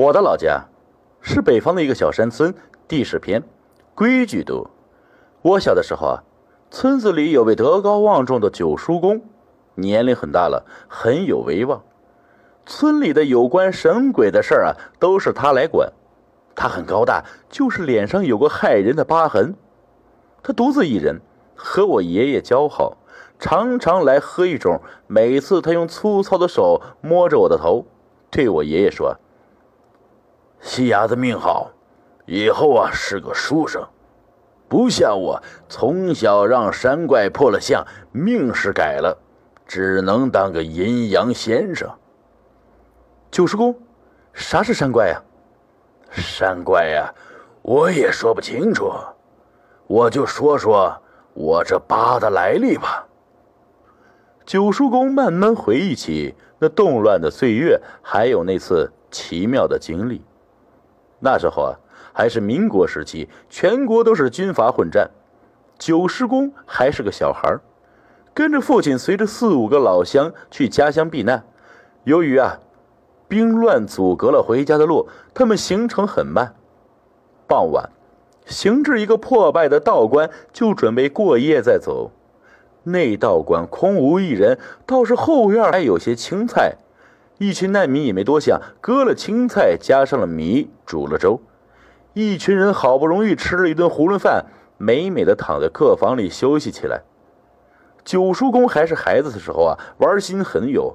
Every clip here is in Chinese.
我的老家是北方的一个小山村，地势偏，规矩多。我小的时候啊，村子里有位德高望重的九叔公，年龄很大了，很有威望。村里的有关神鬼的事儿啊，都是他来管。他很高大，就是脸上有个害人的疤痕。他独自一人，和我爷爷交好，常常来喝一盅。每次他用粗糙的手摸着我的头，对我爷爷说。西伢子命好，以后啊是个书生，不像我从小让山怪破了相，命是改了，只能当个阴阳先生。九叔公，啥是山怪呀？山怪呀，我也说不清楚，我就说说我这疤的来历吧。九叔公慢慢回忆起那动乱的岁月，还有那次奇妙的经历。那时候啊，还是民国时期，全国都是军阀混战。九师公还是个小孩跟着父亲随着四五个老乡去家乡避难。由于啊，兵乱阻隔了回家的路，他们行程很慢。傍晚，行至一个破败的道观，就准备过夜再走。那道观空无一人，倒是后院还有些青菜。一群难民也没多想，割了青菜，加上了米，煮了粥。一群人好不容易吃了一顿囫囵饭，美美的躺在客房里休息起来。九叔公还是孩子的时候啊，玩心很有。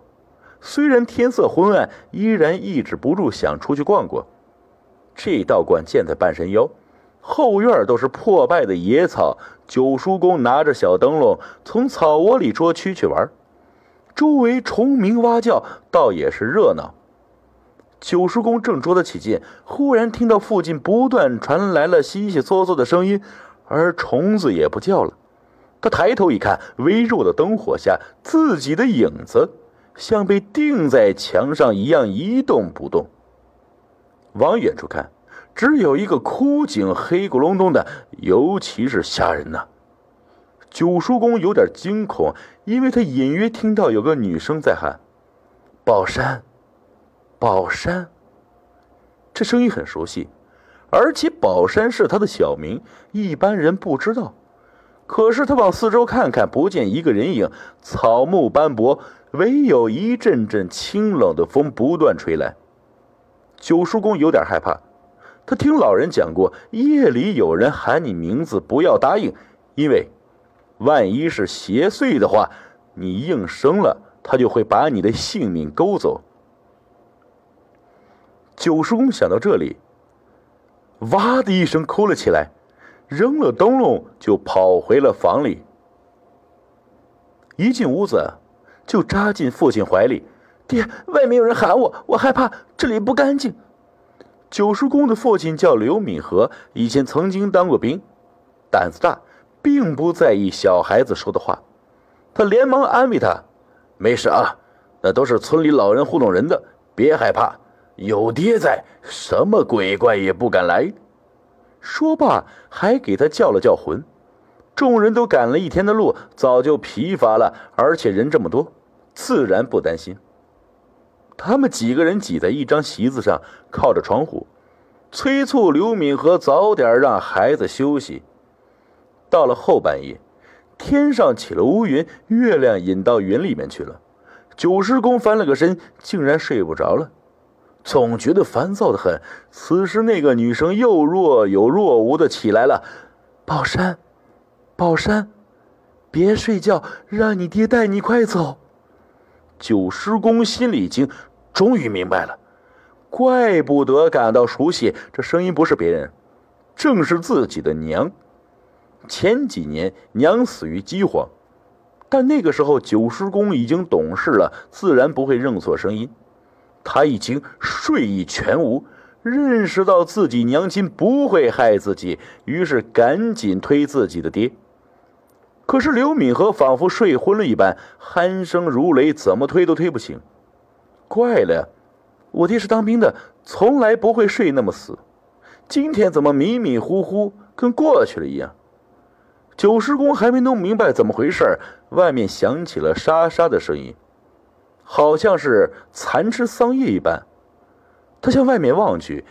虽然天色昏暗，依然抑制不住想出去逛逛。这道观建在半山腰，后院都是破败的野草。九叔公拿着小灯笼，从草窝里捉蛐蛐玩。周围虫鸣蛙叫，倒也是热闹。九叔公正捉得起劲，忽然听到附近不断传来了悉悉嗦嗦的声音，而虫子也不叫了。他抬头一看，微弱的灯火下，自己的影子像被钉在墙上一样一动不动。往远处看，只有一个枯井，黑咕隆咚的，尤其是吓人呐。九叔公有点惊恐，因为他隐约听到有个女声在喊：“宝山，宝山。”这声音很熟悉，而且宝山是他的小名，一般人不知道。可是他往四周看看，不见一个人影，草木斑驳，唯有一阵阵清冷的风不断吹来。九叔公有点害怕，他听老人讲过，夜里有人喊你名字，不要答应，因为。万一是邪祟的话，你应声了，他就会把你的性命勾走。九叔公想到这里，哇的一声哭了起来，扔了灯笼就跑回了房里。一进屋子，就扎进父亲怀里：“爹，外面有人喊我，我害怕，这里不干净。”九叔公的父亲叫刘敏和，以前曾经当过兵，胆子大。并不在意小孩子说的话，他连忙安慰他：“没事啊，那都是村里老人糊弄人的，别害怕，有爹在，什么鬼怪也不敢来。”说罢，还给他叫了叫魂。众人都赶了一天的路，早就疲乏了，而且人这么多，自然不担心。他们几个人挤在一张席子上，靠着窗户，催促刘敏和早点让孩子休息。到了后半夜，天上起了乌云，月亮隐到云里面去了。九师公翻了个身，竟然睡不着了，总觉得烦躁的很。此时，那个女生又若有若无的起来了：“宝山，宝山，别睡觉，让你爹带你快走。”九师公心里一惊，终于明白了，怪不得感到熟悉，这声音不是别人，正是自己的娘。前几年娘死于饥荒，但那个时候九师公已经懂事了，自然不会认错声音。他已经睡意全无，认识到自己娘亲不会害自己，于是赶紧推自己的爹。可是刘敏和仿佛睡昏了一般，鼾声如雷，怎么推都推不醒。怪了呀，我爹是当兵的，从来不会睡那么死，今天怎么迷迷糊糊，跟过去了一样？九叔公还没弄明白怎么回事外面响起了沙沙的声音，好像是蚕吃桑叶一般。他向外面望去，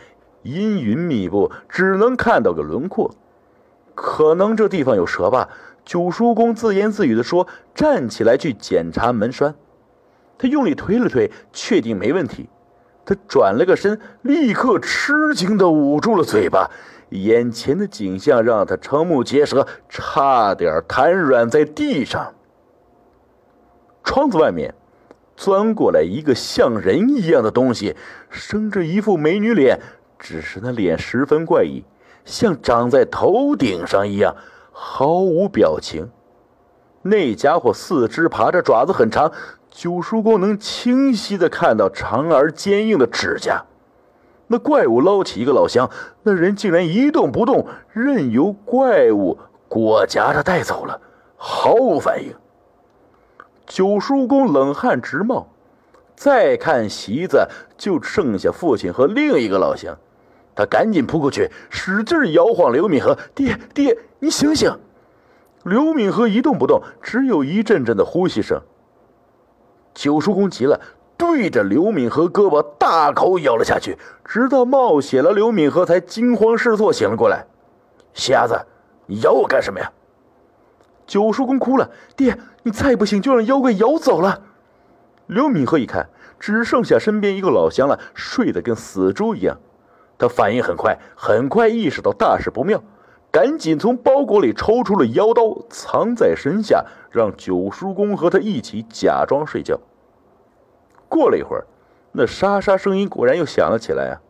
阴云密布，只能看到个轮廓。可能这地方有蛇吧？九叔公自言自语地说：“站起来去检查门栓。”他用力推了推，确定没问题。他转了个身，立刻吃惊地捂住了嘴巴。眼前的景象让他瞠目结舌，差点瘫软在地上。窗子外面，钻过来一个像人一样的东西，生着一副美女脸，只是那脸十分怪异，像长在头顶上一样，毫无表情。那家伙四肢爬着，爪子很长，九叔公能清晰的看到长而坚硬的指甲。那怪物捞起一个老乡，那人竟然一动不动，任由怪物裹夹着带走了，毫无反应。九叔公冷汗直冒，再看席子，就剩下父亲和另一个老乡。他赶紧扑过去，使劲摇晃刘敏和：“爹爹，你醒醒！”刘敏和一动不动，只有一阵阵的呼吸声。九叔公急了。对着刘敏和胳膊大口咬了下去，直到冒血了，刘敏和才惊慌失措醒了过来。瞎子，你咬我干什么呀？九叔公哭了，爹，你再不醒就让妖怪咬走了。刘敏和一看，只剩下身边一个老乡了，睡得跟死猪一样。他反应很快，很快意识到大事不妙，赶紧从包裹里抽出了妖刀，藏在身下，让九叔公和他一起假装睡觉。过了一会儿，那沙沙声音果然又响了起来啊！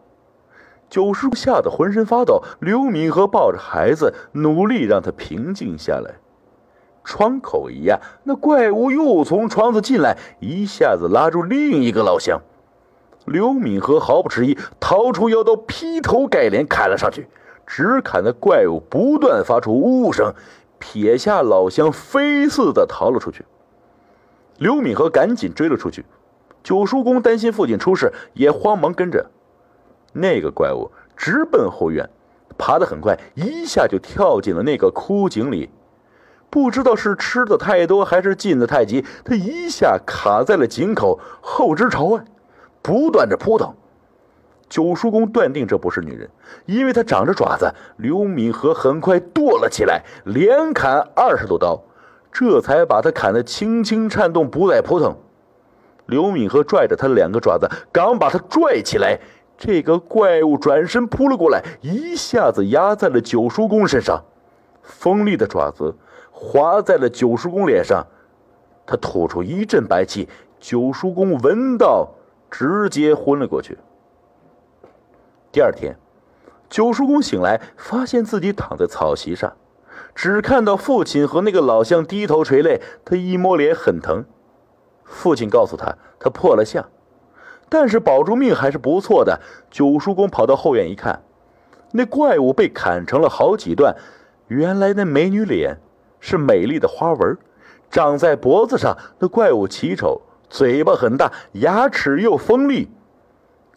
九叔吓得浑身发抖。刘敏和抱着孩子，努力让他平静下来。窗口一压，那怪物又从窗子进来，一下子拉住另一个老乡。刘敏和毫不迟疑，掏出腰刀，劈头盖脸砍了上去，只砍的怪物不断发出呜呜声，撇下老乡，飞似的逃了出去。刘敏和赶紧追了出去。九叔公担心父亲出事，也慌忙跟着。那个怪物直奔后院，爬得很快，一下就跳进了那个枯井里。不知道是吃的太多，还是进的太急，他一下卡在了井口，后肢朝外，不断的扑腾。九叔公断定这不是女人，因为她长着爪子。刘敏和很快跺了起来，连砍二十多刀，这才把他砍得轻轻颤动，不再扑腾。刘敏和拽着他的两个爪子，刚把他拽起来，这个怪物转身扑了过来，一下子压在了九叔公身上，锋利的爪子划在了九叔公脸上，他吐出一阵白气，九叔公闻到，直接昏了过去。第二天，九叔公醒来，发现自己躺在草席上，只看到父亲和那个老乡低头垂泪，他一摸脸，很疼。父亲告诉他，他破了相，但是保住命还是不错的。九叔公跑到后院一看，那怪物被砍成了好几段。原来那美女脸是美丽的花纹，长在脖子上。那怪物奇丑，嘴巴很大，牙齿又锋利。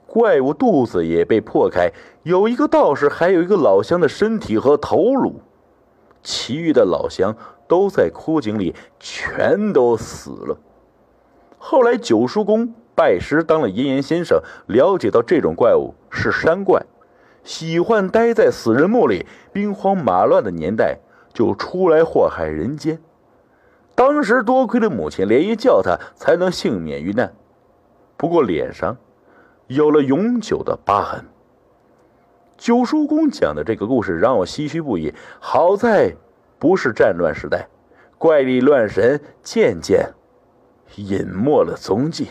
怪物肚子也被破开，有一个道士，还有一个老乡的身体和头颅，其余的老乡都在枯井里，全都死了。后来，九叔公拜师当了阴阳先生，了解到这种怪物是山怪，喜欢待在死人墓里，兵荒马乱的年代就出来祸害人间。当时多亏了母亲连夜叫他，才能幸免于难。不过脸上有了永久的疤痕。九叔公讲的这个故事让我唏嘘不已。好在不是战乱时代，怪力乱神渐渐。隐没了踪迹。